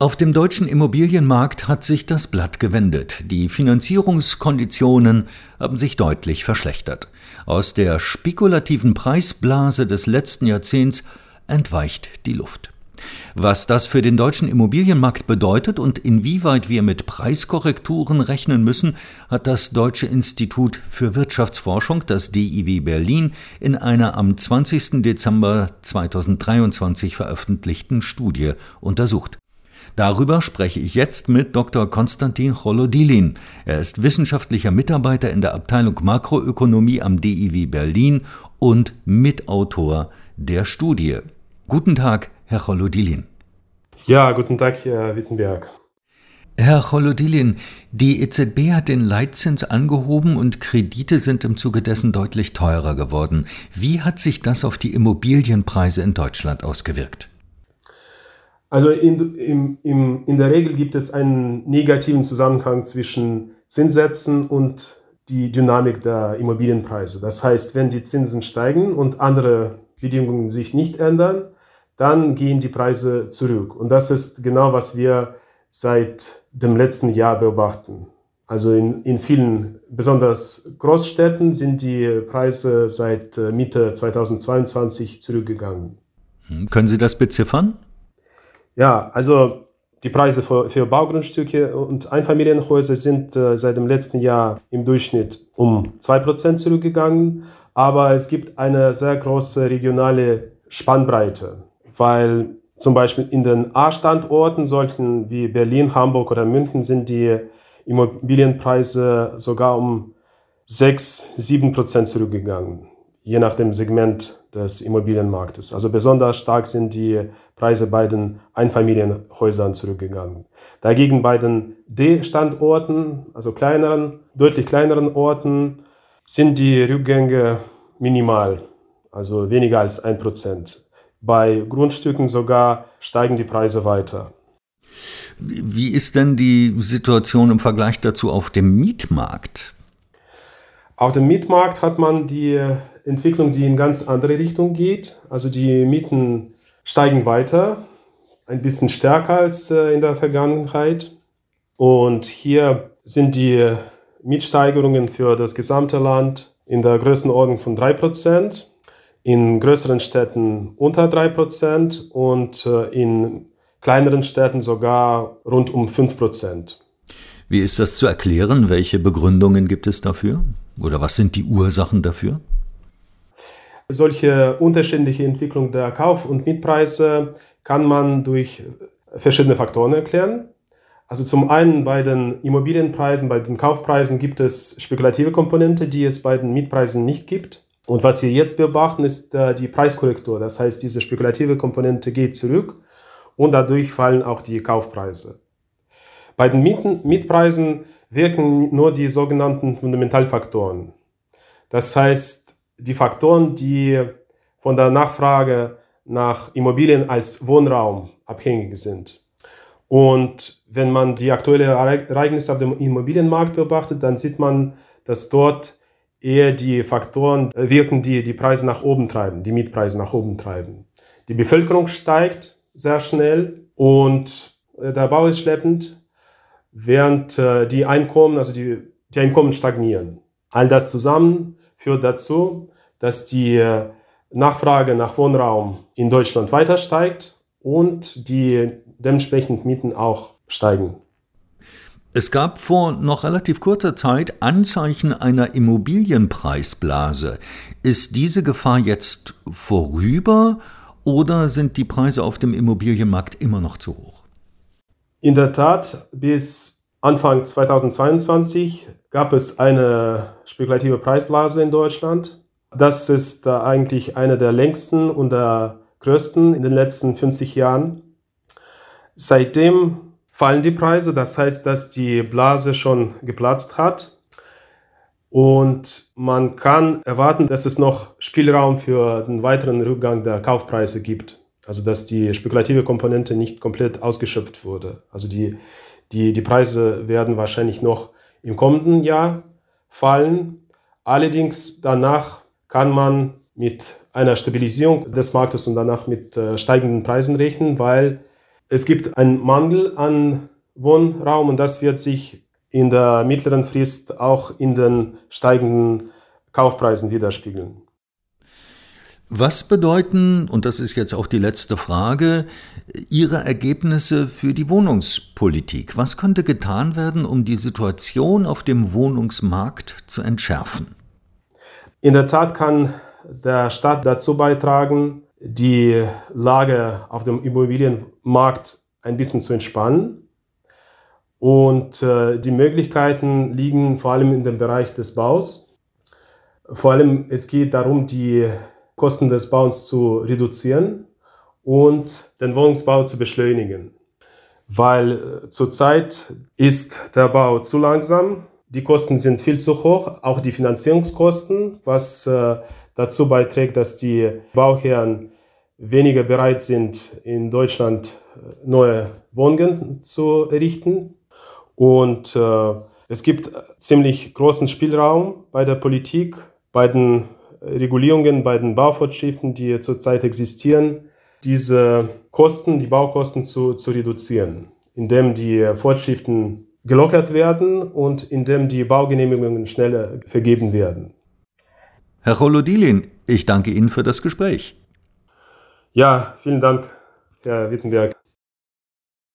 Auf dem deutschen Immobilienmarkt hat sich das Blatt gewendet. Die Finanzierungskonditionen haben sich deutlich verschlechtert. Aus der spekulativen Preisblase des letzten Jahrzehnts entweicht die Luft. Was das für den deutschen Immobilienmarkt bedeutet und inwieweit wir mit Preiskorrekturen rechnen müssen, hat das Deutsche Institut für Wirtschaftsforschung, das DIW Berlin, in einer am 20. Dezember 2023 veröffentlichten Studie untersucht. Darüber spreche ich jetzt mit Dr. Konstantin Cholodilin. Er ist wissenschaftlicher Mitarbeiter in der Abteilung Makroökonomie am DIW Berlin und Mitautor der Studie. Guten Tag, Herr Cholodilin. Ja, guten Tag, Herr Wittenberg. Herr Cholodilin, die EZB hat den Leitzins angehoben und Kredite sind im Zuge dessen deutlich teurer geworden. Wie hat sich das auf die Immobilienpreise in Deutschland ausgewirkt? Also in, in, in, in der Regel gibt es einen negativen Zusammenhang zwischen Zinssätzen und die Dynamik der Immobilienpreise. Das heißt, wenn die Zinsen steigen und andere Bedingungen sich nicht ändern, dann gehen die Preise zurück. Und das ist genau, was wir seit dem letzten Jahr beobachten. Also in, in vielen, besonders Großstädten, sind die Preise seit äh, Mitte 2022 zurückgegangen. Hm, können Sie das beziffern? Ja, also die Preise für, für Baugrundstücke und Einfamilienhäuser sind äh, seit dem letzten Jahr im Durchschnitt um 2% zurückgegangen. Aber es gibt eine sehr große regionale Spannbreite, weil zum Beispiel in den A-Standorten, solchen wie Berlin, Hamburg oder München, sind die Immobilienpreise sogar um 6, 7% zurückgegangen je nach dem Segment des Immobilienmarktes. Also besonders stark sind die Preise bei den Einfamilienhäusern zurückgegangen. Dagegen bei den D-Standorten, also kleineren, deutlich kleineren Orten, sind die Rückgänge minimal, also weniger als ein Prozent. Bei Grundstücken sogar steigen die Preise weiter. Wie ist denn die Situation im Vergleich dazu auf dem Mietmarkt? Auf dem Mietmarkt hat man die Entwicklung, die in ganz andere Richtung geht. Also die Mieten steigen weiter, ein bisschen stärker als äh, in der Vergangenheit. Und hier sind die Mietsteigerungen für das gesamte Land in der Größenordnung von 3%, in größeren Städten unter 3% und äh, in kleineren Städten sogar rund um 5%. Wie ist das zu erklären? Welche Begründungen gibt es dafür? Oder was sind die Ursachen dafür? Solche unterschiedliche Entwicklung der Kauf- und Mietpreise kann man durch verschiedene Faktoren erklären. Also zum einen bei den Immobilienpreisen, bei den Kaufpreisen gibt es spekulative Komponente, die es bei den Mietpreisen nicht gibt. Und was wir jetzt beobachten, ist äh, die Preiskorrektur. Das heißt, diese spekulative Komponente geht zurück und dadurch fallen auch die Kaufpreise. Bei den Mieten, Mietpreisen wirken nur die sogenannten Fundamentalfaktoren. Das heißt, die Faktoren, die von der Nachfrage nach Immobilien als Wohnraum abhängig sind. Und wenn man die aktuelle Ereignisse auf dem Immobilienmarkt beobachtet, dann sieht man, dass dort eher die Faktoren wirken, die die Preise nach oben treiben, die Mietpreise nach oben treiben. Die Bevölkerung steigt sehr schnell und der Bau ist schleppend während äh, die Einkommen, also die, die Einkommen stagnieren. All das zusammen führt dazu, dass die Nachfrage nach Wohnraum in Deutschland weiter steigt und die dementsprechend Mieten auch steigen. Es gab vor noch relativ kurzer Zeit Anzeichen einer Immobilienpreisblase. Ist diese Gefahr jetzt vorüber oder sind die Preise auf dem Immobilienmarkt immer noch zu hoch? In der Tat, bis Anfang 2022 gab es eine spekulative Preisblase in Deutschland. Das ist eigentlich eine der längsten und der größten in den letzten 50 Jahren. Seitdem fallen die Preise, das heißt, dass die Blase schon geplatzt hat. Und man kann erwarten, dass es noch Spielraum für den weiteren Rückgang der Kaufpreise gibt. Also dass die spekulative Komponente nicht komplett ausgeschöpft wurde. Also die, die, die Preise werden wahrscheinlich noch im kommenden Jahr fallen. Allerdings danach kann man mit einer Stabilisierung des Marktes und danach mit äh, steigenden Preisen rechnen, weil Es gibt einen Mangel an Wohnraum und das wird sich in der mittleren Frist auch in den steigenden Kaufpreisen widerspiegeln. Was bedeuten, und das ist jetzt auch die letzte Frage, Ihre Ergebnisse für die Wohnungspolitik? Was könnte getan werden, um die Situation auf dem Wohnungsmarkt zu entschärfen? In der Tat kann der Staat dazu beitragen, die Lage auf dem Immobilienmarkt ein bisschen zu entspannen. Und äh, die Möglichkeiten liegen vor allem in dem Bereich des Baus. Vor allem es geht darum, die Kosten des Bauens zu reduzieren und den Wohnungsbau zu beschleunigen. Weil äh, zurzeit ist der Bau zu langsam, die Kosten sind viel zu hoch, auch die Finanzierungskosten, was äh, dazu beiträgt, dass die Bauherren weniger bereit sind, in Deutschland äh, neue Wohnungen zu errichten. Und äh, es gibt ziemlich großen Spielraum bei der Politik, bei den Regulierungen, bei den Bauvorschriften, die zurzeit existieren, diese Kosten, die Baukosten zu, zu reduzieren, indem die Vorschriften gelockert werden und indem die Baugenehmigungen schneller vergeben werden. Herr Cholodilin, ich danke Ihnen für das Gespräch. Ja, vielen Dank, Herr Wittenberg.